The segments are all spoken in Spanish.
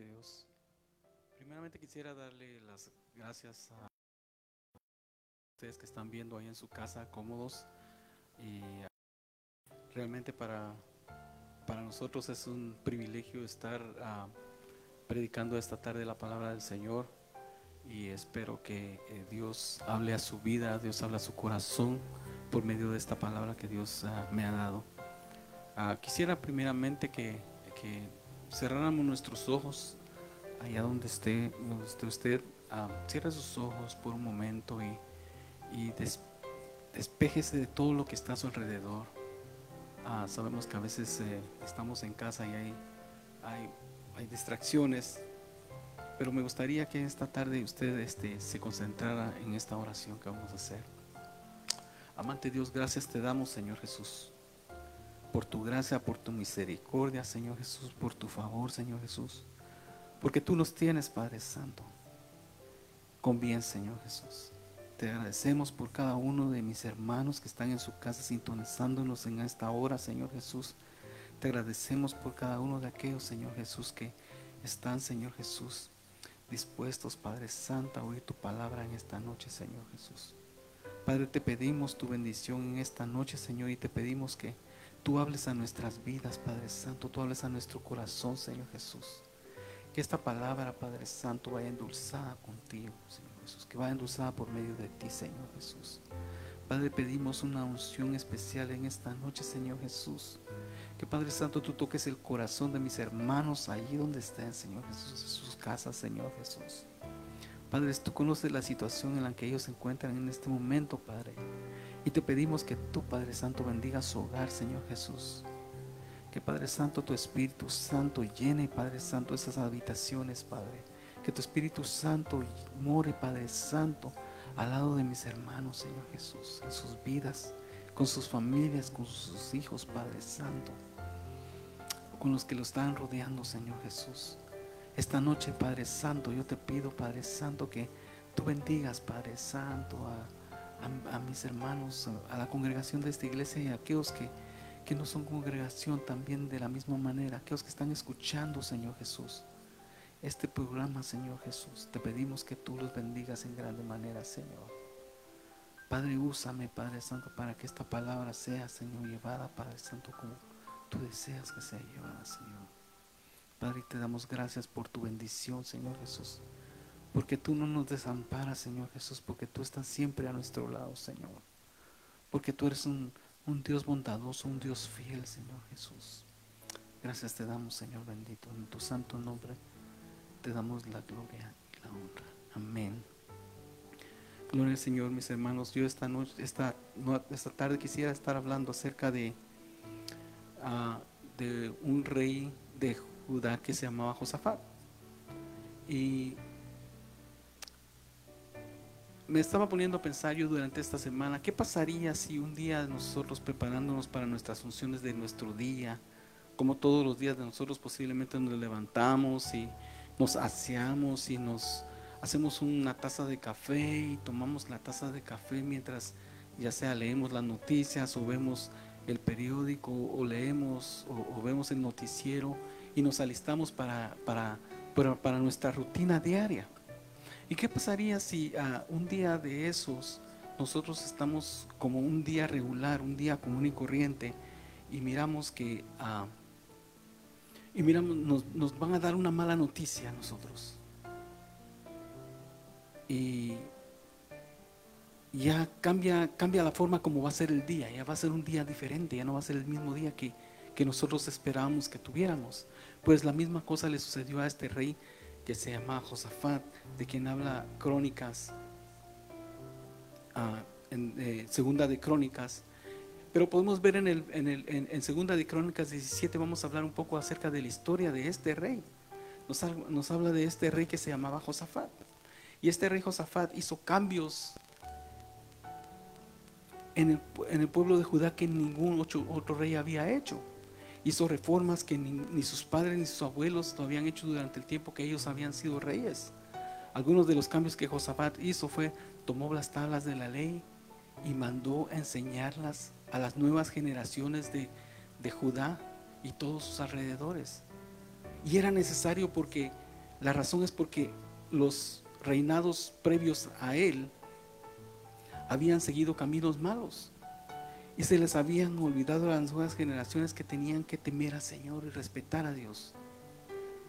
de Dios. Primeramente quisiera darle las gracias a ustedes que están viendo ahí en su casa cómodos y realmente para, para nosotros es un privilegio estar uh, predicando esta tarde la palabra del Señor y espero que eh, Dios hable a su vida, Dios hable a su corazón por medio de esta palabra que Dios uh, me ha dado. Uh, quisiera primeramente que, cerráramos nuestros ojos allá donde esté, usted, cierre sus ojos por un momento y, y des, despéjese de todo lo que está a su alrededor. sabemos que a veces eh, estamos en casa y hay distracciones, pero me gustaría que esta tarde usted este, se concentrara en esta oración que vamos a hacer. Amante Dios, gracias te damos, Señor Jesús, por tu gracia, por tu misericordia, Señor Jesús, por tu favor, Señor Jesús, porque tú nos tienes, Padre Santo, con bien, Señor Jesús. Te agradecemos por cada uno de mis hermanos que están en su casa sintonizándonos en esta hora, Señor Jesús. Te agradecemos por cada uno de aquellos, Señor Jesús, que están, Señor Jesús, dispuestos, Padre Santo, a oír tu palabra en esta noche, Señor Jesús. Padre, te pedimos tu bendición en esta noche, Señor, y te pedimos que tú hables a nuestras vidas, Padre Santo, tú hables a nuestro corazón, Señor Jesús. Que esta palabra, Padre Santo, vaya endulzada contigo, Señor Jesús, que vaya endulzada por medio de ti, Señor Jesús. Padre, pedimos una unción especial en esta noche, Señor Jesús. Que Padre Santo, tú toques el corazón de mis hermanos allí donde estén, Señor Jesús, en sus casas, Señor Jesús. Padre, tú conoces la situación en la que ellos se encuentran en este momento, Padre. Y te pedimos que tú, Padre Santo, bendiga su hogar, Señor Jesús. Que Padre Santo, tu Espíritu Santo llene, Padre Santo, esas habitaciones, Padre. Que tu Espíritu Santo more, Padre Santo, al lado de mis hermanos, Señor Jesús, en sus vidas, con sus familias, con sus hijos, Padre Santo, con los que lo están rodeando, Señor Jesús. Esta noche, Padre Santo, yo te pido, Padre Santo, que tú bendigas, Padre Santo, a, a, mis hermanos, a la congregación de esta iglesia y a aquellos que, que no son congregación también de la misma manera, aquellos que están escuchando, Señor Jesús, este programa, Señor Jesús. Te pedimos que tú los bendigas en grande manera, Señor. Padre, úsame, Padre Santo, para que esta palabra sea, Señor, llevada, Padre Santo, como tú deseas que sea llevada, Señor. Padre, te damos gracias por tu bendición, Señor Jesús. Porque tú no nos desamparas, Señor Jesús, porque tú estás siempre a nuestro lado, Señor. Porque tú eres un, un Dios bondadoso, un Dios fiel, Señor Jesús. Gracias te damos, Señor bendito. En tu santo nombre te damos la gloria y la honra. Amén. Gloria al Señor, mis hermanos. Yo esta noche, esta, esta tarde quisiera estar hablando acerca de, uh, de un rey de Judá que se llamaba Josafat. Y me estaba poniendo a pensar yo durante esta semana, ¿qué pasaría si un día nosotros preparándonos para nuestras funciones de nuestro día, como todos los días de nosotros posiblemente nos levantamos y nos aseamos y nos hacemos una taza de café y tomamos la taza de café mientras ya sea leemos las noticias o vemos el periódico o leemos o, o vemos el noticiero y nos alistamos para, para, para, para nuestra rutina diaria. ¿Y qué pasaría si uh, un día de esos nosotros estamos como un día regular, un día común y corriente, y miramos que uh, y miramos, nos, nos, van a dar una mala noticia a nosotros? Y ya cambia, cambia la forma como va a ser el día, ya va a ser un día diferente, ya no va a ser el mismo día que, que nosotros esperábamos que tuviéramos. Pues la misma cosa le sucedió a este rey que se llama Josafat, de quien habla Crónicas, uh, en eh, Segunda de Crónicas. Pero podemos ver en, el, en, el, en, en, Segunda de Crónicas 17, vamos a hablar un poco acerca de la historia de este rey. Nos, nos habla de este rey que se llamaba Josafat. Y este rey Josafat hizo cambios en el, en el pueblo de Judá que ningún otro, otro rey había hecho hizo reformas que ni, sus padres ni sus abuelos lo habían hecho durante el tiempo que ellos habían sido reyes. Algunos de los cambios que Josafat hizo fue tomó las tablas de la ley y mandó a enseñarlas a las nuevas generaciones de, de Judá y todos sus alrededores. Y era necesario porque La razón es porque los reinados previos a él habían seguido caminos malos y se les habían olvidado a las nuevas generaciones que tenían que temer al Señor y respetar a Dios.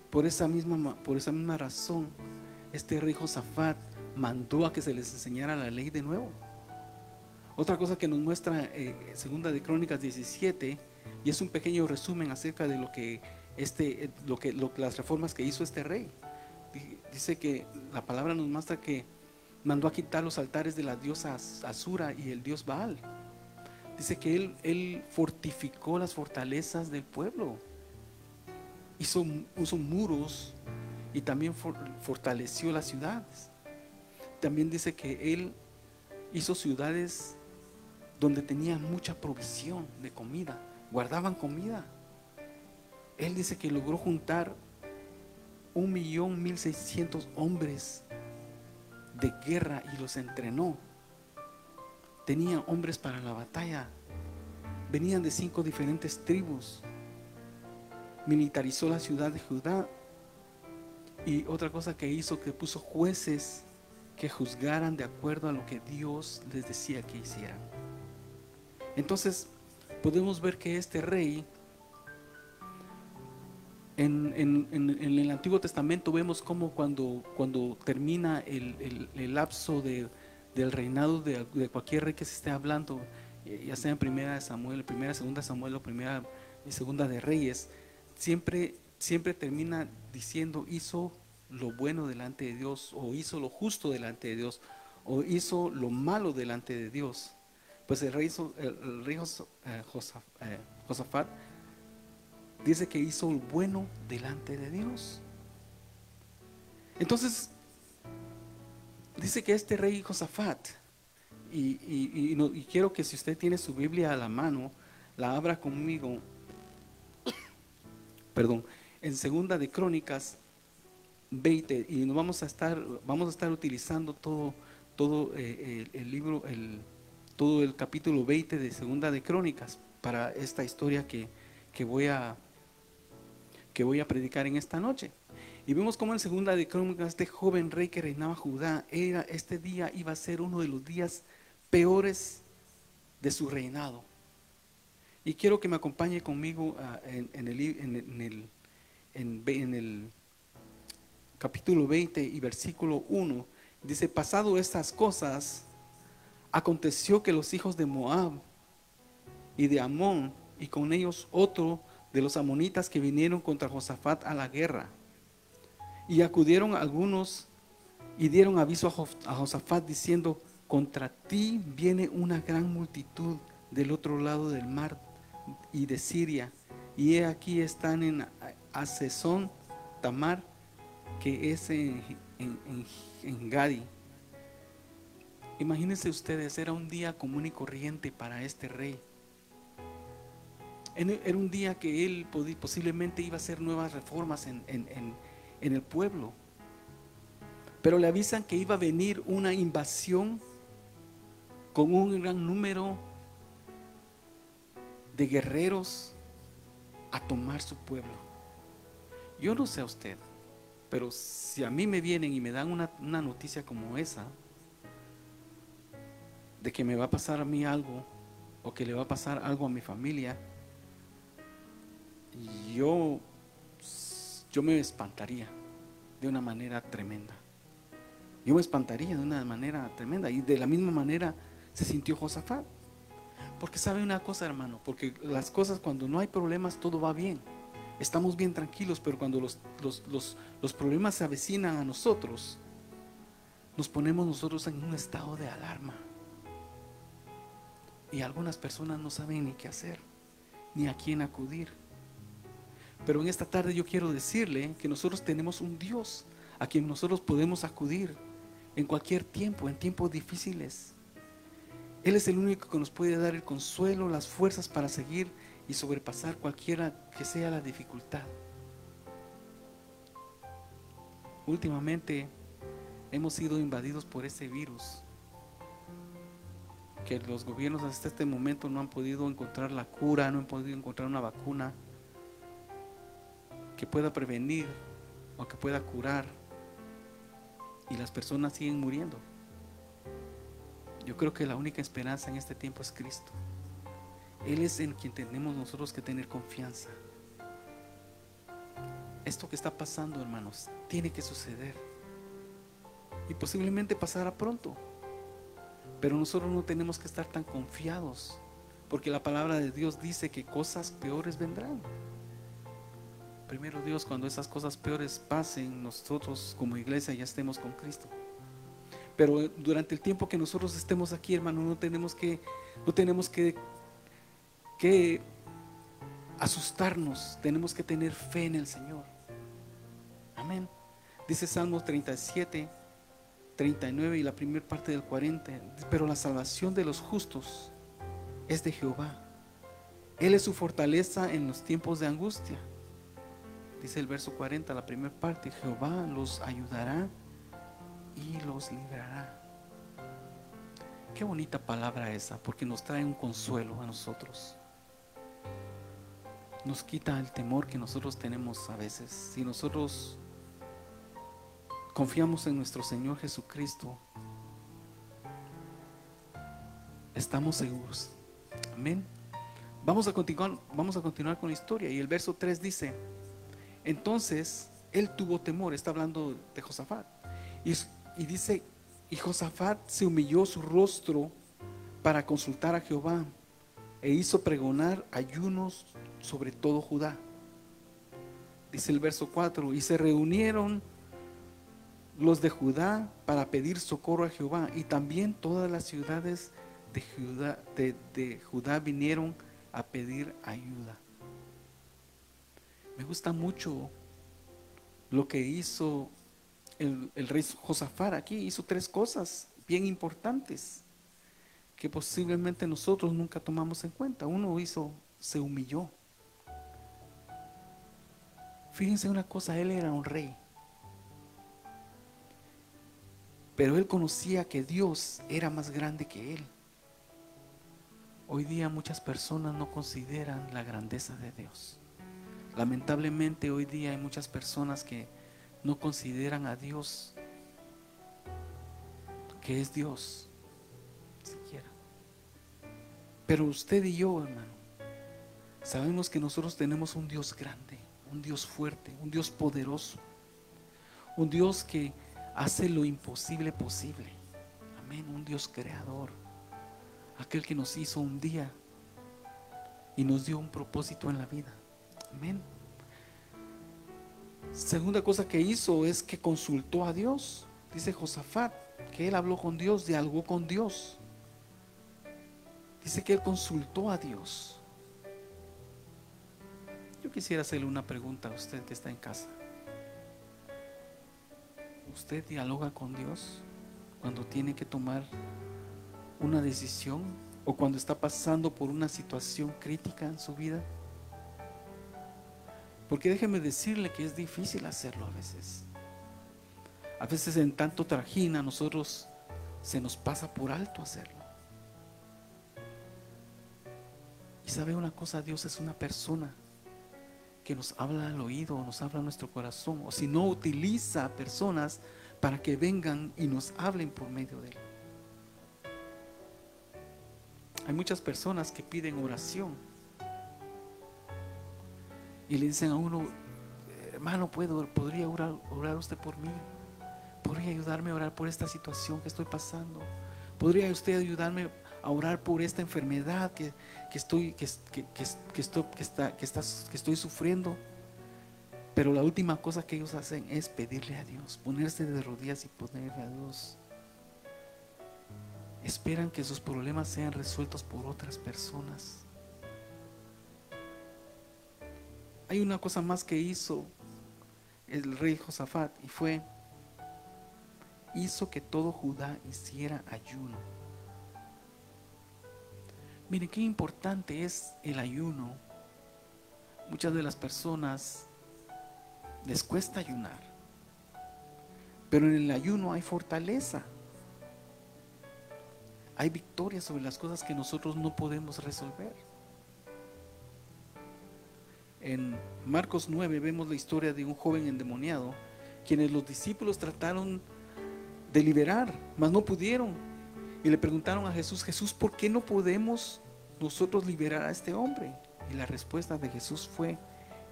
Por esa misma, por esa misma razón, este rey Josafat mandó a que se les enseñara la ley de nuevo. Otra cosa que nos muestra eh, Segunda de Crónicas 17, y es un pequeño resumen acerca de lo que, este, lo que las reformas que hizo este rey. Dice que la palabra nos muestra que mandó a quitar los altares de la diosa Asura y el dios Baal. Dice que él, él fortificó las fortalezas del pueblo. Hizo, muros y también fortaleció las ciudades. También dice que él hizo ciudades donde tenían mucha provisión de comida, guardaban comida. Él dice que logró juntar un millón mil seiscientos hombres de guerra y los entrenó. Tenían hombres para la batalla. Venían de cinco diferentes tribus. Militarizó la ciudad de Judá. Y otra cosa que hizo, que puso jueces que juzgaran de acuerdo a lo que Dios les decía que hicieran. Entonces, podemos ver que este rey en, el Antiguo Testamento vemos como cuando, cuando termina el, lapso de, del reinado de, cualquier rey que se esté hablando, eh, ya sea en primera de Samuel, primera, segunda Samuel o primera y segunda de Reyes, siempre, siempre termina diciendo hizo lo bueno delante de Dios, o hizo lo justo delante de Dios, o hizo lo malo delante de Dios. Pues el rey, el, rey eh, eh, Josafat dice que hizo lo bueno delante de Dios. Entonces, dice que este rey Josafat, y, y, quiero que si usted tiene su Biblia a la mano, la abra conmigo, perdón, en segunda de Crónicas 20, y nos vamos a estar, vamos a estar utilizando todo, todo eh, el, el, libro, el, todo el capítulo 20 de segunda de Crónicas para esta historia que, que voy a que voy a predicar en esta noche. Y vemos como en segunda de Crónicas este joven rey que reinaba Judá, era, este día iba a ser uno de los días peores de su reinado. Y quiero que me acompañe conmigo ah, en, el, en, el, en, capítulo 20 y versículo 1. Dice, pasado estas cosas, aconteció que los hijos de Moab y de Amón, y con ellos otro de los amonitas que vinieron contra Josafat a la guerra. Y acudieron algunos y dieron aviso a Josafat diciendo, contra ti viene una gran multitud del otro lado del mar y de Siria. Y aquí están en Asesón, Tamar, que es en, en Gadi. Imagínense ustedes, era un día común y corriente para este rey era un día que él posiblemente iba a hacer nuevas reformas en, el pueblo. Pero le avisan que iba a venir una invasión con un gran número de guerreros a tomar su pueblo. Yo no sé a usted, pero si a mí me vienen y me dan una, una, noticia como esa, de que me va a pasar a mí algo, o que le va a pasar algo a mi familia, yo, yo me espantaría de una manera tremenda. Yo me espantaría de una manera tremenda. Y de la misma manera se sintió Josafat. Porque sabe una cosa, hermano, porque las cosas cuando no hay problemas, todo va bien. Estamos bien tranquilos, pero cuando los, los problemas se avecinan a nosotros, nos ponemos nosotros en un estado de alarma. Y algunas personas no saben ni qué hacer, ni a quién acudir. Pero en esta tarde yo quiero decirle que nosotros tenemos un Dios a quien nosotros podemos acudir en cualquier tiempo, en tiempos difíciles. Él es el único que nos puede dar el consuelo, las fuerzas para seguir y sobrepasar cualquiera que sea la dificultad. Últimamente hemos sido invadidos por ese virus que los gobiernos hasta este momento no han podido encontrar la cura, no han podido encontrar una vacuna que pueda prevenir o que pueda curar y las personas siguen muriendo. Yo creo que la única esperanza en este tiempo es Cristo. Él es en quien tenemos nosotros que tener confianza. Esto que está pasando, hermanos, tiene que suceder. Y posiblemente pasará pronto. Pero nosotros no tenemos que estar tan confiados, porque la palabra de Dios dice que cosas peores vendrán. Primero Dios, cuando esas cosas peores pasen, nosotros como iglesia ya estemos con Cristo. Pero durante el tiempo que nosotros estemos aquí, hermano, no tenemos que, no tenemos que, que asustarnos, tenemos que tener fe en el Señor. Amén. Dice Salmo 37, 39 y la primera parte del 40. Pero la salvación de los justos es de Jehová. Él es su fortaleza en los tiempos de angustia. Dice el verso 40, la primera parte, Jehová los ayudará y los librará. Qué bonita palabra esa, porque nos trae un consuelo a nosotros. Nos quita el temor que nosotros tenemos a veces. Si nosotros confiamos en nuestro Señor Jesucristo, estamos seguros. Amén. Vamos a continuar, vamos a continuar con la historia. Y el verso 3 dice, entonces él tuvo temor, está hablando de Josafat. Y, dice, y Josafat se humilló su rostro para consultar a Jehová e hizo pregonar ayunos sobre todo Judá. Dice el verso 4, y se reunieron los de Judá para pedir socorro a Jehová, y también todas las ciudades de Judá, de, Judá vinieron a pedir ayuda. Me gusta mucho lo que hizo el, rey Josafat aquí. Hizo tres cosas bien importantes que posiblemente nosotros nunca tomamos en cuenta. Uno hizo, se humilló. Fíjense una cosa, él era un rey. Pero él conocía que Dios era más grande que él. Hoy día muchas personas no consideran la grandeza de Dios. Lamentablemente hoy día hay muchas personas que no consideran a Dios que es Dios. Pero usted y yo, hermano, sabemos que nosotros tenemos un Dios grande, un Dios fuerte, un Dios poderoso, un Dios que hace lo imposible posible. Amén, un Dios creador, aquel que nos hizo un día y nos dio un propósito en la vida. Amén. Segunda cosa que hizo es que consultó a Dios. Dice Josafat que él habló con Dios, dialogó con Dios. Dice que él consultó a Dios. Yo quisiera hacerle una pregunta a usted que está en casa. ¿Usted dialoga con Dios cuando tiene que tomar una decisión o cuando está pasando por una situación crítica en su vida? Porque déjeme decirle que es difícil hacerlo a veces. A veces en tanto trajina a nosotros se nos pasa por alto hacerlo. sabe una cosa, Dios es una persona que nos habla al oído, nos habla a nuestro corazón, o si no utiliza personas para que vengan y nos hablen por medio de Él. Hay muchas personas que piden oración y le dicen a uno, hermano, ¿puedo, ¿podría orar, orar usted por mí? ¿Podría ayudarme a orar por esta situación que estoy pasando? ¿Podría usted ayudarme a orar por esta enfermedad que, estoy, que, estoy, que, estoy sufriendo. Pero la última cosa que ellos hacen es pedirle a Dios, ponerse de rodillas y ponerle a Dios. Esperan que sus problemas sean resueltos por otras personas. Hay una cosa más que hizo el rey Josafat y fue, hizo que todo Judá hiciera ayuno. Miren qué importante es el ayuno. Muchas de las personas les cuesta ayunar. Pero en el ayuno hay fortaleza. Hay victoria sobre las cosas que nosotros no podemos resolver. En Marcos 9 vemos la historia de un joven endemoniado quienes los discípulos trataron de liberar, mas no pudieron. Y le preguntaron a Jesús, Jesús, ¿por qué no podemos nosotros liberar a este hombre? Y la respuesta de Jesús fue,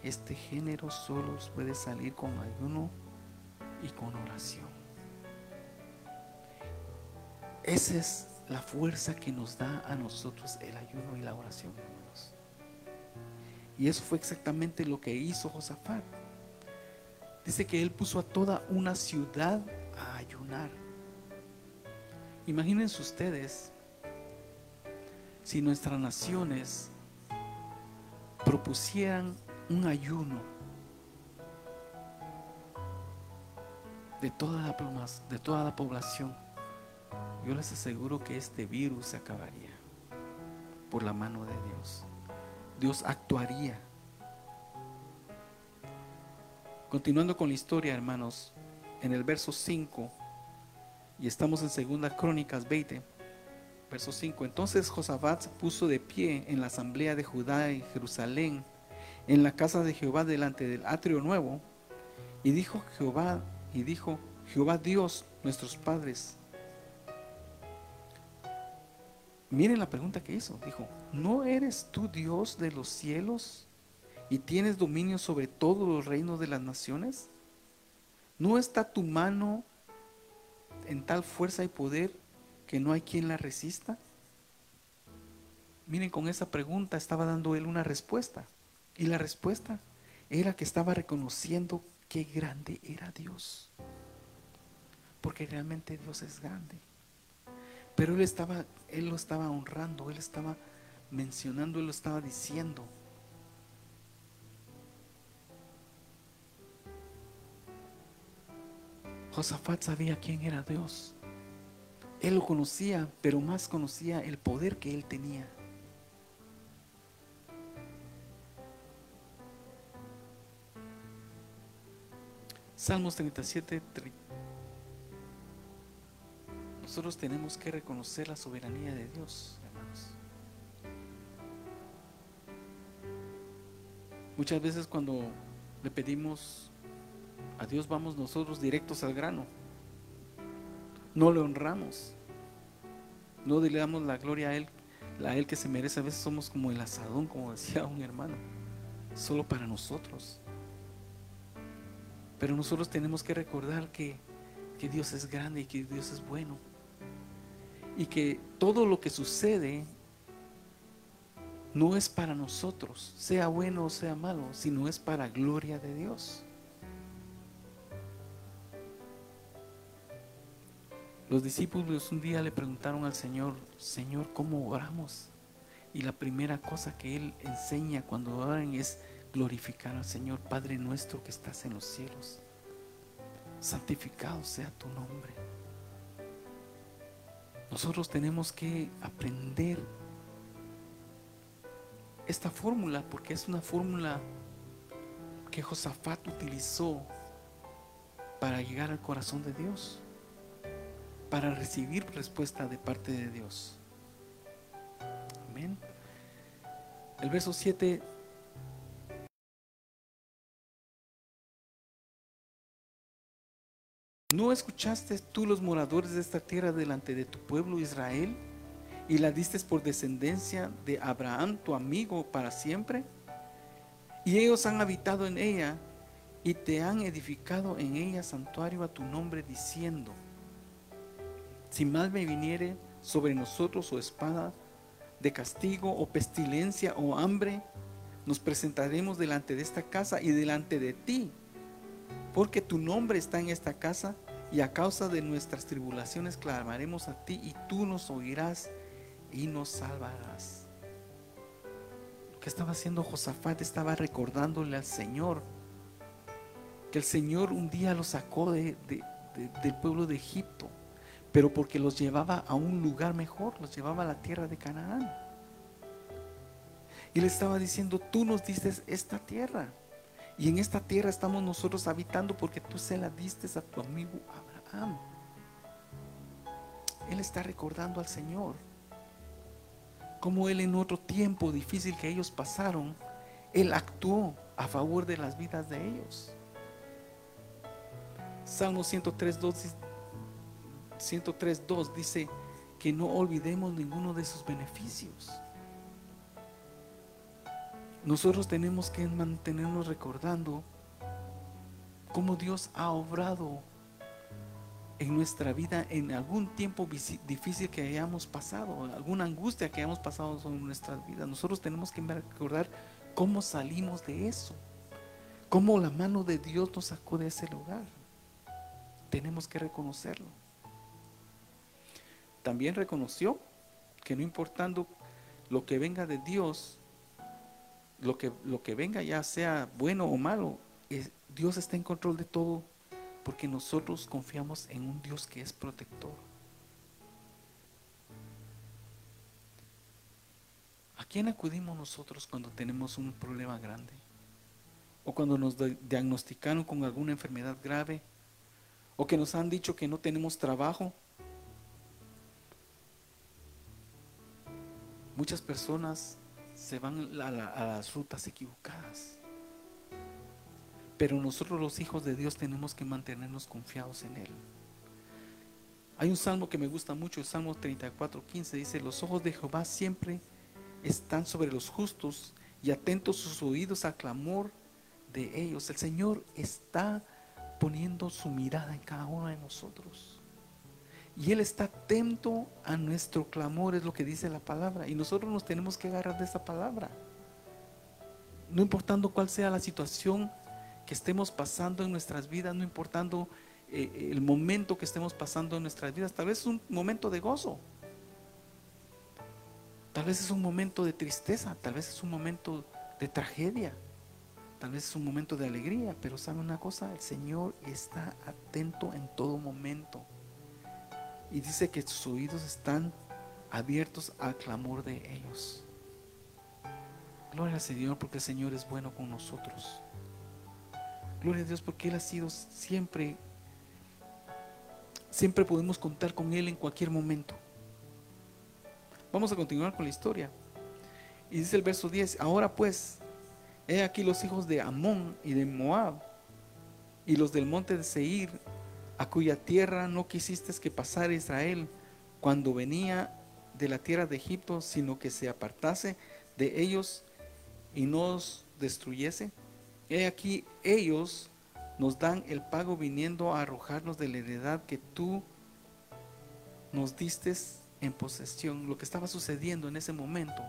este género solo puede salir con ayuno y con oración. Esa es la fuerza que nos da a nosotros el ayuno y la oración. Y eso fue exactamente lo que hizo Josafat. Dice que él puso a toda una ciudad a ayunar. Imagínense ustedes si nuestras naciones propusieran un ayuno de toda la, de toda la población, yo les aseguro que este virus se acabaría por la mano de Dios. Dios actuaría. Continuando con la historia, hermanos, en el verso 5, y estamos en Segunda Crónicas 20, verso 5. Entonces Josafat se puso de pie en la asamblea de Judá y Jerusalén, en la casa de Jehová delante del atrio nuevo, y dijo Jehová, y dijo Jehová Dios, nuestros padres. Miren la pregunta que hizo. Dijo, ¿no eres tú Dios de los cielos y tienes dominio sobre todos los reinos de las naciones? ¿No está tu mano en tal fuerza y poder que no hay quien la resista? Miren, con esa pregunta estaba dando él una respuesta. Y la respuesta era que estaba reconociendo qué grande era Dios. Porque realmente Dios es grande. Pero él estaba, él lo estaba honrando, él estaba mencionando, él lo estaba diciendo. Josafat sabía quién era Dios. Él lo conocía, pero más conocía el poder que él tenía. Salmos 37, nosotros tenemos que reconocer la soberanía de Dios, hermanos. Muchas veces cuando le pedimos a Dios vamos nosotros directos al grano. No le honramos. No le damos la gloria a Él, a Él que se merece. A veces somos como el asadón, como decía un hermano, solo para nosotros. Pero nosotros tenemos que recordar que, que Dios es grande y que Dios es bueno y que todo lo que sucede no es para nosotros, sea bueno o sea malo, sino es para gloria de Dios. Los discípulos un día le preguntaron al Señor, Señor, ¿cómo oramos? Y la primera cosa que Él enseña cuando oran es glorificar al Señor, Padre nuestro que estás en los cielos. Santificado sea tu nombre. Nosotros tenemos que aprender esta fórmula porque es una fórmula que Josafat utilizó para llegar al corazón de Dios, para recibir respuesta de parte de Dios. Amén. El verso 7 ¿No escuchaste tú los moradores de esta tierra delante de tu pueblo Israel y la diste por descendencia de Abraham, tu amigo, para siempre? Y ellos han habitado en ella y te han edificado en ella santuario a tu nombre, diciendo, si mal me viniere sobre nosotros o espada de castigo o pestilencia o hambre, nos presentaremos delante de esta casa y delante de ti porque tu nombre está en esta casa y a causa de nuestras tribulaciones clamaremos a ti y tú nos oirás y nos salvarás. Lo que estaba haciendo Josafat estaba recordándole al Señor que el Señor un día lo sacó de, del pueblo de Egipto, pero porque los llevaba a un lugar mejor, los llevaba a la tierra de Canaán. Y le estaba diciendo, tú nos dices esta tierra. Y en esta tierra estamos nosotros habitando porque tú se la diste a tu amigo Abraham. Él está recordando al Señor. Como Él en otro tiempo difícil que ellos pasaron, Él actuó a favor de las vidas de ellos. Salmo 103.2 103.2 dice que no olvidemos ninguno de sus beneficios. Nosotros tenemos que mantenernos recordando cómo Dios ha obrado en nuestra vida en algún tiempo difícil que hayamos pasado, alguna angustia que hayamos pasado en nuestras vidas. Nosotros tenemos que recordar cómo salimos de eso, cómo la mano de Dios nos sacó de ese lugar. Tenemos que reconocerlo. También reconoció que no importando lo que venga de Dios, lo que, lo que venga ya sea bueno o malo, Dios está en control de todo porque nosotros confiamos en un Dios que es protector. ¿A quién acudimos nosotros cuando tenemos un problema grande? O cuando nos diagnosticaron con alguna enfermedad grave? ¿O que nos han dicho que no tenemos trabajo? Muchas personas se van a, las rutas equivocadas. Pero nosotros los hijos de Dios tenemos que mantenernos confiados en Él. Hay un salmo que me gusta mucho, el Salmo 34, 15, dice, los ojos de Jehová siempre están sobre los justos y atentos sus oídos al clamor de ellos. El Señor está poniendo su mirada en cada uno de nosotros. Y Él está atento a nuestro clamor, es lo que dice la palabra. Y nosotros nos tenemos que agarrar de esa palabra. No importando cuál sea la situación que estemos pasando en nuestras vidas, no importando eh, el momento que estemos pasando en nuestras vidas. Tal vez es un momento de gozo. Tal vez es un momento de tristeza. Tal vez es un momento de tragedia. Tal vez es un momento de alegría. Pero sabe una cosa, el Señor está atento en todo momento. Y dice que sus oídos están abiertos al clamor de ellos. Gloria al Señor porque el Señor es bueno con nosotros. Gloria a Dios porque Él ha sido siempre, siempre podemos contar con Él en cualquier momento. Vamos a continuar con la historia. Y dice el verso 10, ahora pues, he aquí los hijos de Amón y de Moab y los del monte de Seir, a cuya tierra no quisiste que pasara Israel cuando venía de la tierra de Egipto, sino que se apartase de ellos y nos destruyese. He aquí, ellos nos dan el pago viniendo a arrojarnos de la heredad que tú nos diste en posesión, lo que estaba sucediendo en ese momento.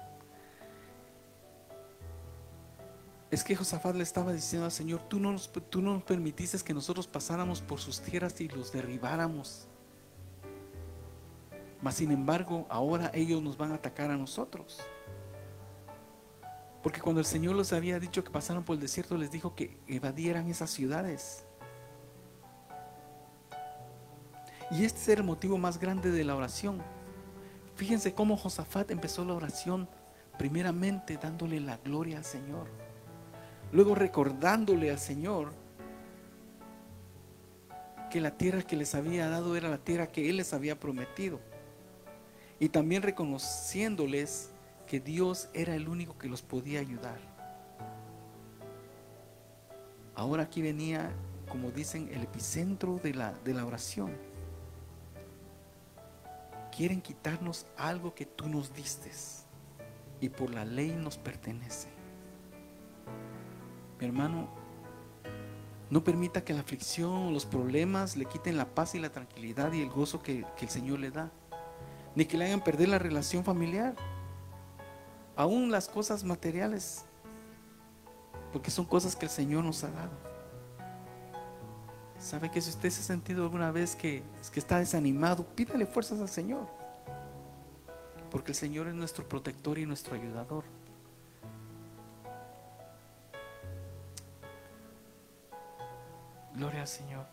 Es que Josafat le estaba diciendo al Señor, tú no, nos, tú no nos permitiste que nosotros pasáramos por sus tierras y los derribáramos. Mas sin embargo, ahora ellos nos van a atacar a nosotros. Porque cuando el Señor les había dicho que pasaran por el desierto, les dijo que evadieran esas ciudades. Y este era el motivo más grande de la oración. Fíjense cómo Josafat empezó la oración primeramente dándole la gloria al Señor. Luego recordándole al Señor que la tierra que les había dado era la tierra que Él les había prometido. Y también reconociéndoles que Dios era el único que los podía ayudar. Ahora aquí venía, como dicen, el epicentro de la, de la oración. Quieren quitarnos algo que tú nos diste y por la ley nos pertenece. Mi hermano, no permita que la aflicción, los problemas le quiten la paz y la tranquilidad y el gozo que, que el Señor le da. Ni que le hagan perder la relación familiar aún las cosas materiales, porque son cosas que el Señor nos ha dado. ¿Sabe que si usted se ha sentido alguna vez que, que está desanimado, pídale fuerzas al Señor? Porque el Señor es nuestro protector y nuestro ayudador. Gloria al Señor.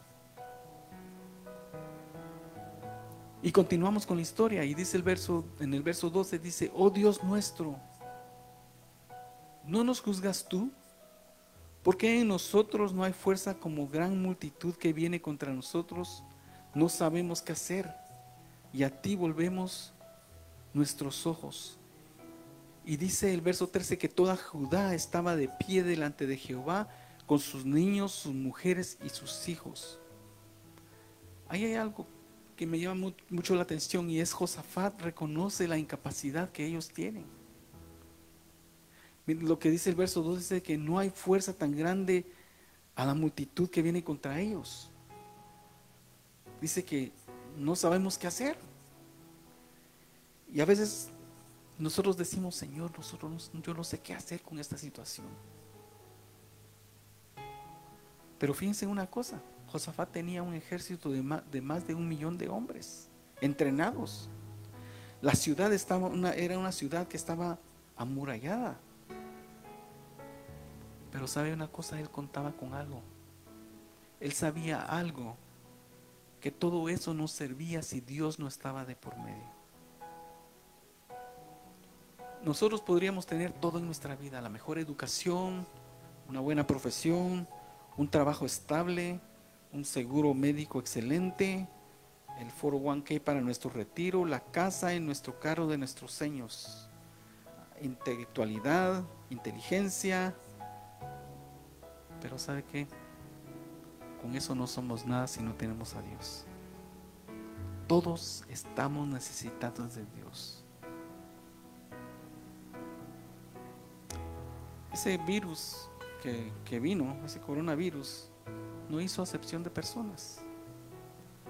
Y continuamos con la historia y dice el verso, en el verso 12 dice, oh Dios nuestro, ¿no nos juzgas tú? Porque en nosotros no hay fuerza como gran multitud que viene contra nosotros? No sabemos qué hacer y a ti volvemos nuestros ojos. Y dice el verso 13 que toda Judá estaba de pie delante de Jehová con sus niños, sus mujeres y sus hijos. ahí hay algo que me llama mucho la atención y es Josafat reconoce la incapacidad que ellos tienen. Lo que dice el verso 2 dice que no hay fuerza tan grande a la multitud que viene contra ellos. Dice que no sabemos qué hacer. Y a veces nosotros decimos, Señor, nosotros yo no sé qué hacer con esta situación. Pero fíjense una cosa, Josafat tenía un ejército de más, de un millón de hombres entrenados. La ciudad era una ciudad que estaba amurallada. Pero sabe una cosa, él contaba con algo. Él sabía algo, que todo eso no servía si Dios no estaba de por medio. Nosotros podríamos tener todo en nuestra vida, la mejor educación, una buena profesión, un trabajo estable, un seguro médico excelente, el 401k para nuestro retiro, la casa en nuestro carro de nuestros sueños, intelectualidad, inteligencia. Pero ¿sabe qué? Con eso no somos nada si no tenemos a Dios. Todos estamos necesitados de Dios. Ese virus que, vino, ese coronavirus, no hizo acepción de personas.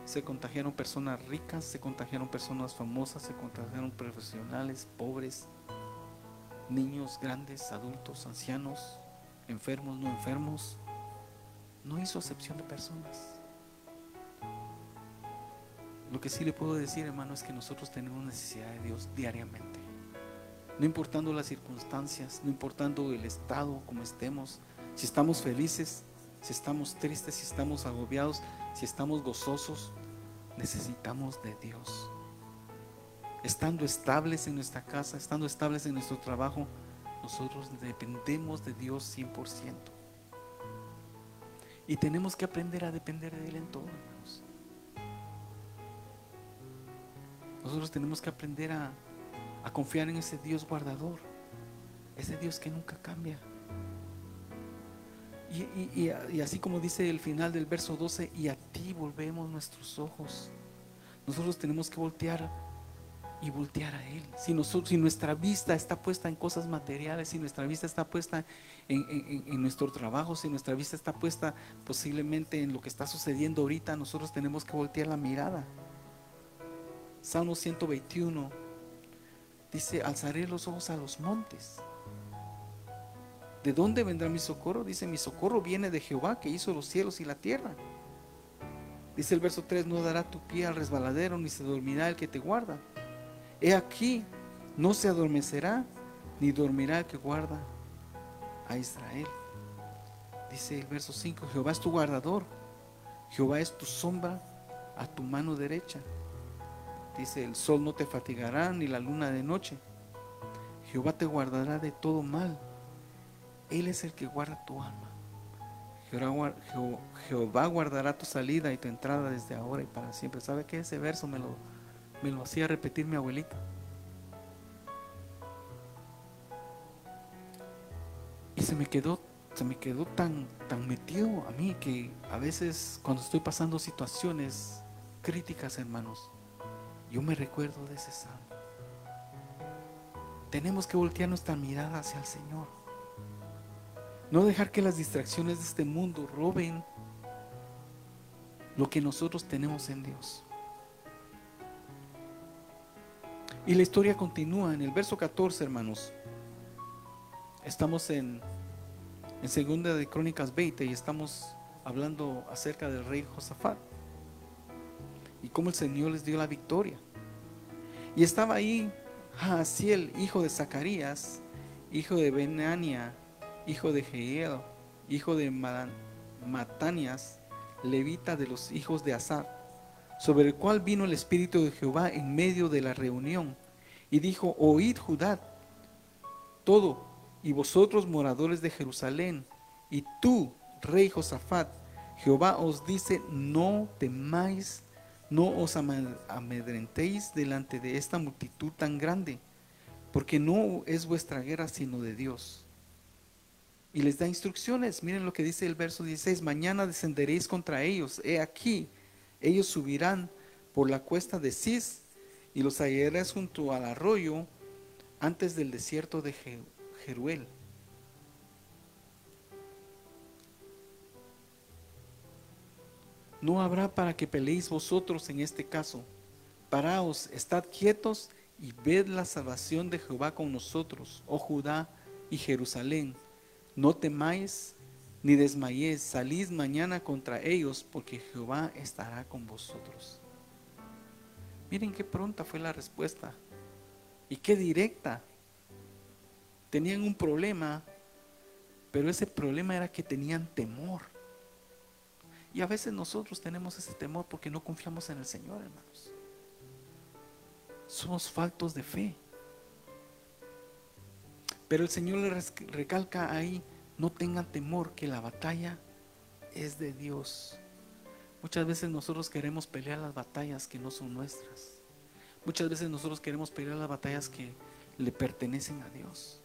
Se contagiaron personas ricas, se contagiaron personas famosas, se contagiaron profesionales, pobres, niños, grandes, adultos, ancianos, enfermos, no enfermos. No hizo acepción de personas. Lo que sí le puedo decir, hermano, es que nosotros tenemos necesidad de Dios diariamente. No importando las circunstancias, no importando el estado, como estemos, si estamos felices, si estamos tristes, si estamos agobiados, si estamos gozosos, necesitamos de Dios. Estando estables en nuestra casa, estando estables en nuestro trabajo, nosotros dependemos de Dios 100%. Y tenemos que aprender a depender de Él en todo, hermanos. Nosotros tenemos que aprender a, a confiar en ese Dios guardador, ese Dios que nunca cambia. Y, así como dice el final del verso 12, y a ti volvemos nuestros ojos. Nosotros tenemos que voltear y voltear a Él. Si, nosotros, si nuestra vista está puesta en cosas materiales, si nuestra vista está puesta en, en, nuestro trabajo, si nuestra vista está puesta posiblemente en lo que está sucediendo ahorita, nosotros tenemos que voltear la mirada. Salmo 121 dice, alzaré los ojos a los montes. ¿De dónde vendrá mi socorro? Dice, mi socorro viene de Jehová que hizo los cielos y la tierra. Dice el verso 3, no dará tu pie al resbaladero, ni se dormirá el que te guarda. He aquí, no se adormecerá, ni dormirá el que guarda a Israel. Dice el verso 5, Jehová es tu guardador, Jehová es tu sombra a tu mano derecha. Dice, el sol no te fatigará, ni la luna de noche. Jehová te guardará de todo mal. Él es el que guarda tu alma. Jehová, guardará tu salida y tu entrada desde ahora y para siempre. ¿Sabe qué? Ese verso me lo, me lo hacía repetir mi abuelita. Y se me quedó, se me quedó tan, tan metido a mí que a veces cuando estoy pasando situaciones críticas, hermanos, yo me recuerdo de ese salmo. Tenemos que voltear nuestra mirada hacia el Señor. No dejar que las distracciones de este mundo roben lo que nosotros tenemos en Dios. Y la historia continúa en el verso 14, hermanos. Estamos en, en segunda de Crónicas 20 y estamos hablando acerca del rey Josafat y cómo el Señor les dio la victoria. Y estaba ahí Jaasiel, hijo de Zacarías, hijo de Benania, hijo de Jeiel, hijo de Matanias, levita de los hijos de Asar, sobre el cual vino el Espíritu de Jehová en medio de la reunión, y dijo, oíd Judá, todo, y vosotros moradores de Jerusalén, y tú, rey Josafat, Jehová os dice, no temáis, no os amedrentéis delante de esta multitud tan grande, porque no es vuestra guerra sino de Dios y les da instrucciones. Miren lo que dice el verso 16, mañana descenderéis contra ellos. He aquí, Ellos subirán por la cuesta de Cis y los hallarás junto al arroyo antes del desierto de Jeruel. No habrá para que peleéis vosotros en este caso. Paraos, estad quietos y ved la salvación de Jehová con nosotros, oh Judá y Jerusalén. No temáis ni desmayéis, salid mañana contra ellos, porque Jehová estará con vosotros. Miren qué pronta fue la respuesta y qué directa. Tenían un problema, pero ese problema era que tenían temor. Y a veces nosotros tenemos ese temor porque no confiamos en el Señor, hermanos. Somos faltos de fe. Pero el Señor le recalca ahí, no tengan temor que la batalla es de Dios. Muchas veces nosotros queremos pelear las batallas que no son nuestras. Muchas veces nosotros queremos pelear las batallas que le pertenecen a Dios.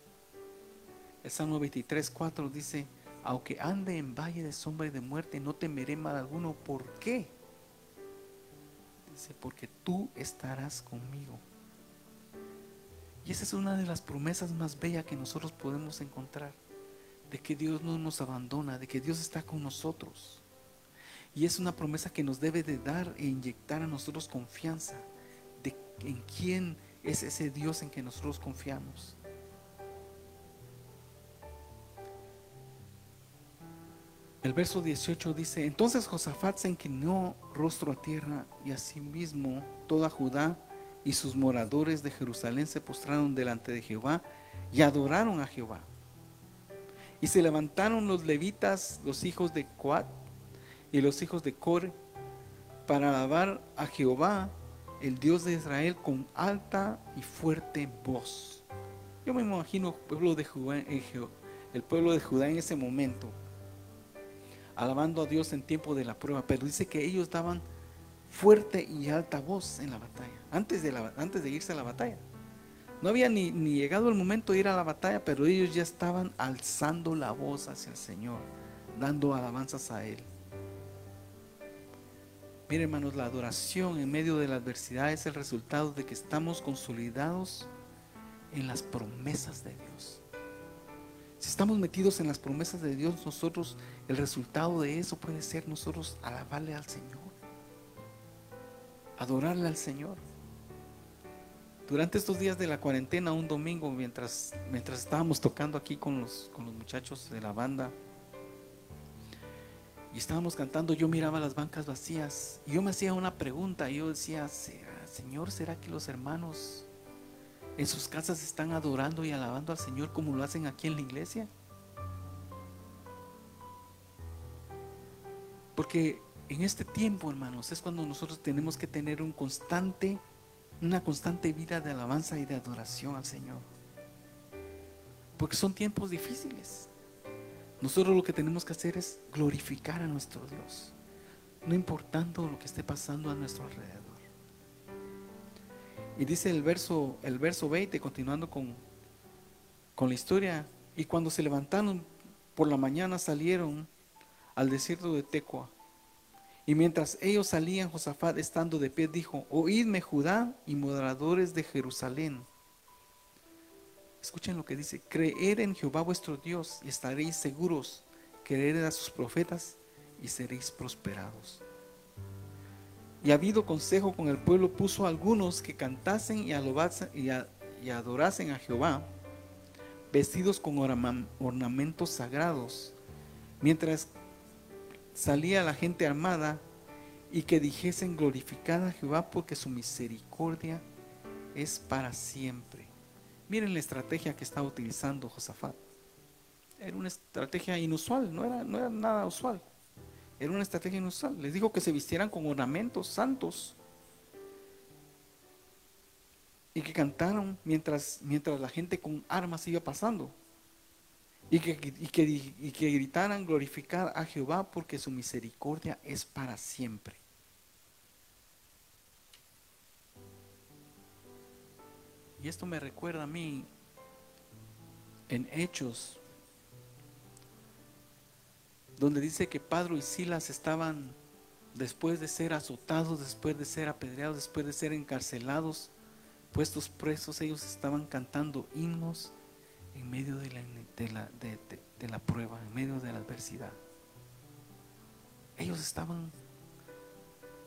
El Salmo 23, 4 dice, aunque ande en valle de sombra y de muerte, no temeré mal alguno. ¿Por qué? Dice, porque tú estarás conmigo. Y esa es una de las promesas más bellas que nosotros podemos encontrar, de que Dios no nos abandona, de que Dios está con nosotros. Y es una promesa que nos debe de dar e inyectar a nosotros confianza de en quién es ese Dios en que nosotros confiamos. El verso 18 dice, entonces Josafat se inclinó rostro a tierra y asimismo toda Judá y sus moradores de Jerusalén se postraron delante de Jehová y adoraron a Jehová. Y se levantaron los levitas, los hijos de Coat y los hijos de Core, para alabar a Jehová, el Dios de Israel, con alta y fuerte voz. Yo me imagino pueblo de Judá, el pueblo de Judá en ese momento alabando a Dios en tiempo de la prueba, pero dice que ellos daban fuerte y alta voz en la batalla, antes de, irse a la batalla. No había ni, ni llegado el momento de ir a la batalla, pero ellos ya estaban alzando la voz hacia el Señor, dando alabanzas a Él. Miren hermanos, la adoración en medio de la adversidad es el resultado de que estamos consolidados en las promesas de Dios. Si estamos metidos en las promesas de Dios, nosotros, el resultado de eso puede ser nosotros alabarle al Señor, adorarle al Señor. Durante estos días de la cuarentena, un domingo, mientras, mientras estábamos tocando aquí con los, con los muchachos de la banda, y estábamos cantando, yo miraba las bancas vacías y yo me hacía una pregunta, yo decía, Señor, ¿será que los hermanos en sus casas están adorando y alabando al Señor como lo hacen aquí en la iglesia. Porque en este tiempo, hermanos, es cuando nosotros tenemos que tener un constante, una constante vida de alabanza y de adoración al Señor. Porque son tiempos difíciles. Nosotros lo que tenemos que hacer es glorificar a nuestro Dios, no importando lo que esté pasando a nuestro alrededor. Y dice el verso, el verso 20, continuando con, con la historia, y cuando se levantaron por la mañana salieron al desierto de Tecoa. Y mientras ellos salían, Josafat estando de pie dijo, oídme Judá y moderadores de Jerusalén. Escuchen lo que dice, creed en Jehová vuestro Dios y estaréis seguros, creed a sus profetas y seréis prosperados y habido consejo con el pueblo, puso algunos que cantasen y, y, adorasen a Jehová, vestidos con ornamentos sagrados, mientras salía la gente armada y que dijesen glorificada a Jehová porque su misericordia es para siempre. Miren la estrategia que estaba utilizando Josafat. Era una estrategia inusual, no era nada usual. Era una estrategia inusual. Les dijo que se vistieran con ornamentos santos y que cantaron mientras, mientras la gente con armas iba pasando. Y que, que, y que gritaran glorificar a Jehová porque su misericordia es para siempre. Y esto me recuerda a mí en Hechos donde dice que Padre y Silas estaban después de ser azotados, después de ser apedreados, después de ser encarcelados, puestos presos, ellos estaban cantando himnos en medio de la, de la, prueba, en medio de la adversidad. Ellos estaban,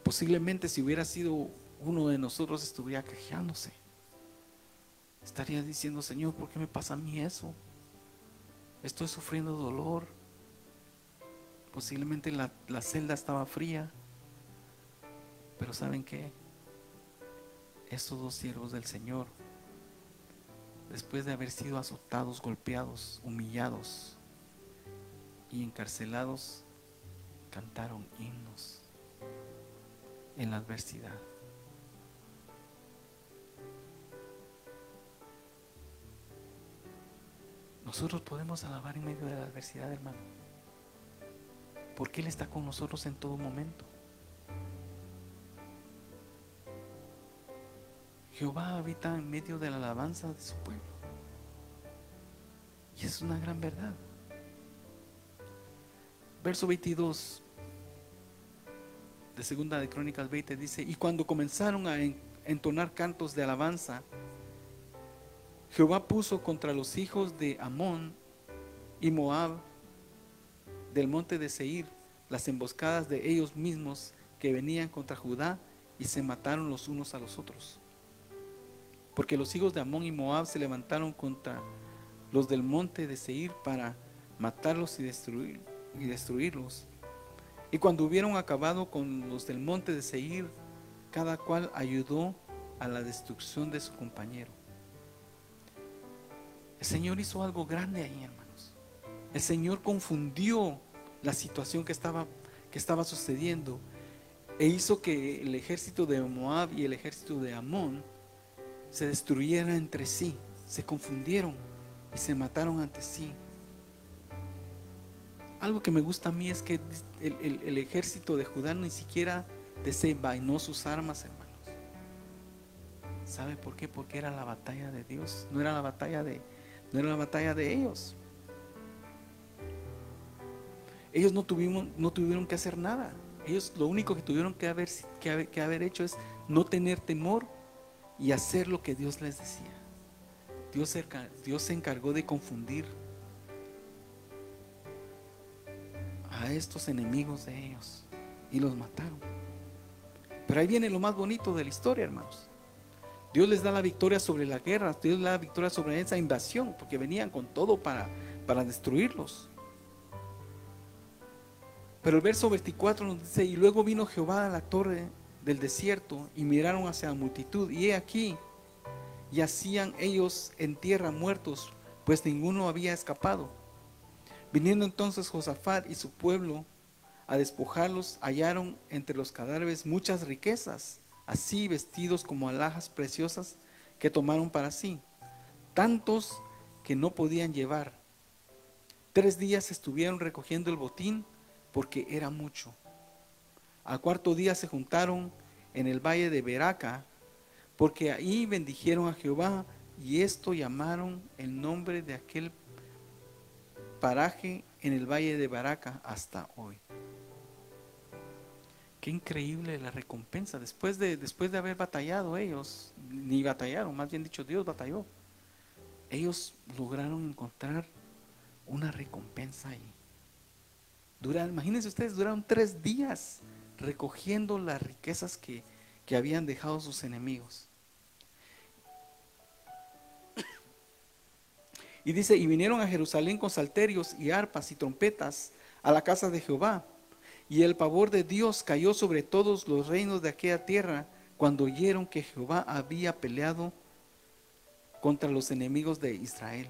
posiblemente si hubiera sido uno de nosotros, estuviera quejándose. Estaría diciendo, Señor, ¿por qué me pasa a mí eso? Estoy sufriendo dolor. Posiblemente la, la celda estaba fría. Pero ¿saben qué? Estos dos siervos del Señor, después de haber sido azotados, golpeados, humillados y encarcelados, cantaron himnos en la adversidad. Nosotros podemos alabar en medio de la adversidad, hermano. Porque Él está con nosotros en todo momento. Jehová habita en medio de la alabanza de su pueblo. Y es una gran verdad. Verso 22 de Segunda de Crónicas 20 dice, y cuando comenzaron a entonar cantos de alabanza, Jehová puso contra los hijos de Amón y Moab del monte de Seir las emboscadas de ellos mismos que venían contra Judá y se mataron los unos a los otros. Porque los hijos de Amón y Moab se levantaron contra los del monte de Seir para matarlos y, destruir, y destruirlos. Y cuando hubieron acabado con los del monte de Seir, cada cual ayudó a la destrucción de su compañero. El Señor hizo algo grande ahí, hermanos. El Señor confundió la situación que estaba, que estaba sucediendo e hizo que el ejército de Moab y el ejército de Amón se destruyeran entre sí, se confundieron y se mataron ante sí. Algo que me gusta a mí es que el, ejército de Judá ni siquiera desenvainó sus armas, hermanos. ¿Sabe por qué? Porque era la batalla de Dios, no era la batalla de, no era la batalla de ellos. Ellos no tuvieron, no tuvieron que hacer nada. Ellos lo único que tuvieron que haber, que haber, hecho es no tener temor y hacer lo que Dios les decía. Dios, Dios se encargó de confundir a estos enemigos de ellos y los mataron. Pero ahí viene lo más bonito de la historia, hermanos. Dios les da la victoria sobre la guerra, Dios les da la victoria sobre esa invasión, porque venían con todo para, para destruirlos. Pero el verso 24 nos dice, y luego vino Jehová a la torre del desierto y miraron hacia la multitud, y he aquí, yacían ellos en tierra muertos, pues ninguno había escapado. Viniendo entonces Josafat y su pueblo a despojarlos, hallaron entre los cadáveres muchas riquezas así vestidos como alhajas preciosas que tomaron para sí, tantos que no podían llevar. Tres días estuvieron recogiendo el botín porque era mucho. Al cuarto día se juntaron en el valle de Beraca, porque ahí bendijeron a Jehová y esto llamaron el nombre de aquel paraje en el valle de Baraca hasta hoy. Qué increíble la recompensa. Después de, después de haber batallado ellos, ni batallaron, más bien dicho, Dios batalló. Ellos lograron encontrar una recompensa ahí. Imagínense ustedes, duraron tres días recogiendo las riquezas que, que habían dejado sus enemigos. Y dice, y vinieron a Jerusalén con salterios y arpas y trompetas a la casa de Jehová y el pavor de Dios cayó sobre todos los reinos de aquella tierra cuando oyeron que Jehová había peleado contra los enemigos de Israel.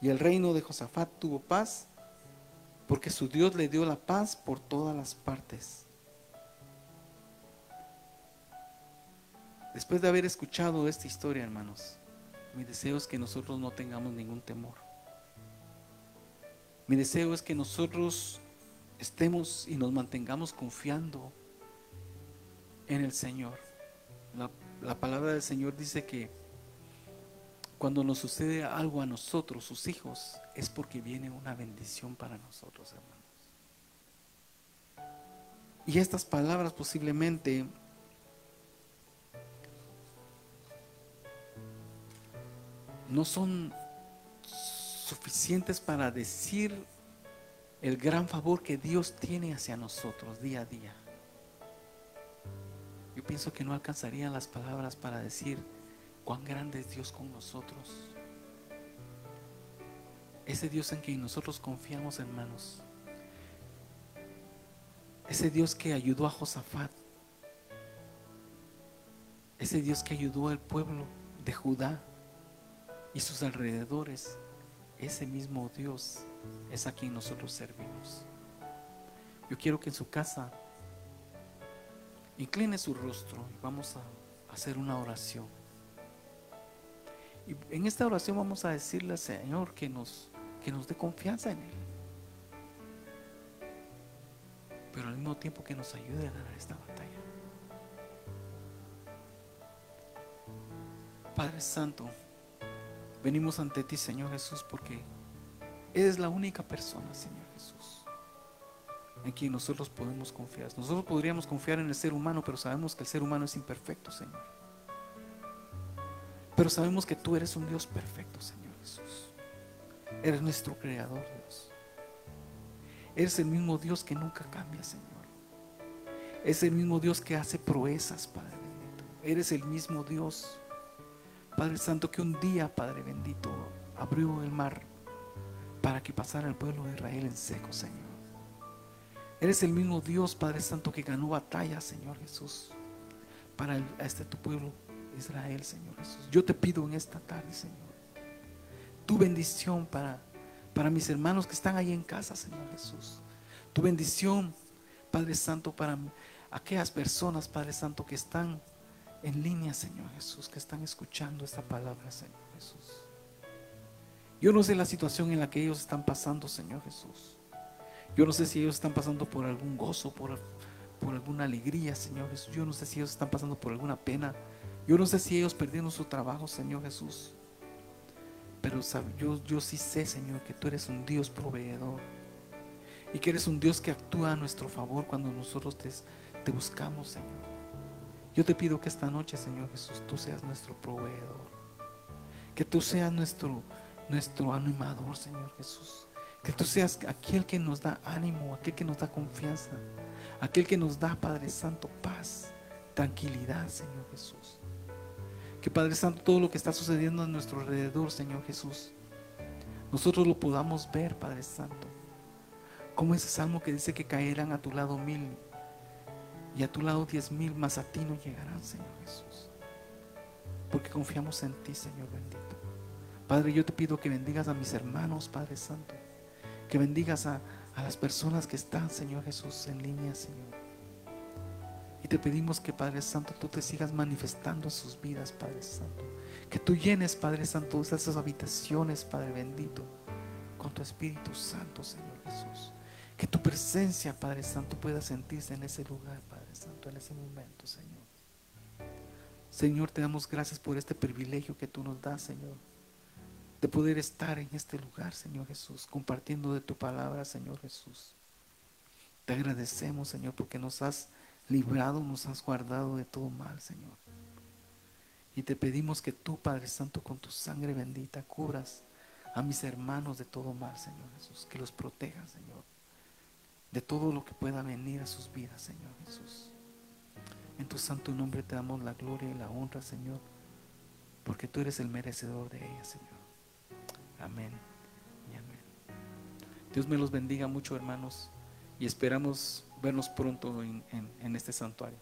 Y el reino de Josafat tuvo paz porque su Dios le dio la paz por todas las partes. Después de haber escuchado esta historia, hermanos, mi deseo es que nosotros no tengamos ningún temor. Mi deseo es que nosotros estemos y nos mantengamos confiando en el Señor. La, palabra del Señor dice que cuando nos sucede algo a nosotros, sus hijos, es porque viene una bendición para nosotros, hermanos. Y estas palabras posiblemente no son suficientes para decir el gran favor que Dios tiene hacia nosotros día a día. Yo pienso que no alcanzarían las palabras para decir cuán grande es Dios con nosotros. Ese Dios en quien nosotros confiamos, hermanos. Ese Dios que ayudó a Josafat. Ese Dios que ayudó al pueblo de Judá y sus alrededores. Ese mismo Dios es a quien nosotros servimos. Yo quiero que en su casa incline su rostro y vamos a hacer una oración. Y en esta oración vamos a decirle al Señor que nos, que nos dé confianza en Él. Pero al mismo tiempo que nos ayude a ganar esta batalla. Padre Santo, venimos ante ti, Señor Jesús, porque eres la única persona, Señor Jesús, en quien nosotros podemos confiar. Nosotros podríamos confiar en el ser humano, pero sabemos que el ser humano es imperfecto, Señor. Pero sabemos que tú eres un Dios perfecto, Señor Jesús. Eres nuestro creador, Dios. Eres el mismo Dios que nunca cambia, Señor. Es el mismo Dios que hace proezas, Padre bendito. Eres el mismo Dios, Padre Santo, que un día, Padre bendito, abrió el mar para que pasara el pueblo de Israel en seco, Señor. Eres el mismo Dios, Padre Santo, que ganó batalla, Señor Jesús, para este tu pueblo Israel, Señor Jesús. Yo te pido en esta tarde, Señor, tu bendición para, para mis hermanos que están ahí en casa, Señor Jesús. Tu bendición, Padre Santo, para aquellas personas, Padre Santo, que están en línea, Señor Jesús, que están escuchando esta palabra, Señor Jesús. Yo no sé la situación en la que ellos están pasando, Señor Jesús. Yo no sé si ellos están pasando por algún gozo, por, por alguna alegría, Señor Jesús. Yo no sé si ellos están pasando por alguna pena. Yo no sé si ellos perdieron su trabajo, Señor Jesús. Pero yo, sí sé, Señor, que tú eres un Dios proveedor. Y que eres un Dios que actúa a nuestro favor cuando nosotros te, te buscamos, Señor. Yo te pido que esta noche, Señor Jesús, tú seas nuestro proveedor. Que tú seas nuestro, nuestro animador, Señor Jesús. Que tú seas aquel que nos da ánimo, aquel que nos da confianza, aquel que nos da, Padre Santo, paz, tranquilidad, Señor Jesús. Que Padre Santo, todo lo que está sucediendo a nuestro alrededor, Señor Jesús, nosotros lo podamos ver, Padre Santo. Como ese salmo que dice que caerán a tu lado mil y a tu lado diez mil, más a ti no llegarán, Señor Jesús. Porque confiamos en ti, Señor bendito. Padre, yo te pido que bendigas a mis hermanos, Padre Santo. Que bendigas a, a las personas que están, Señor Jesús, en línea, Señor. Y te pedimos que Padre Santo tú te sigas manifestando en sus vidas, Padre Santo. Que tú llenes, Padre Santo, esas habitaciones, Padre bendito, con tu Espíritu Santo, Señor Jesús. Que tu presencia, Padre Santo, pueda sentirse en ese lugar, Padre Santo, en ese momento, Señor. Señor, te damos gracias por este privilegio que tú nos das, Señor. De poder estar en este lugar, Señor Jesús, compartiendo de tu palabra, Señor Jesús. Te agradecemos, Señor, porque nos has librado, nos has guardado de todo mal, Señor. Y te pedimos que tú, Padre Santo, con tu sangre bendita, cubras a mis hermanos de todo mal, Señor Jesús. Que los protejas, Señor. De todo lo que pueda venir a sus vidas, Señor Jesús. En tu santo nombre te damos la gloria y la honra, Señor. Porque tú eres el merecedor de ella, Señor. Amén y amén. Dios me los bendiga mucho, hermanos. Y esperamos vernos pronto en, en, este santuario.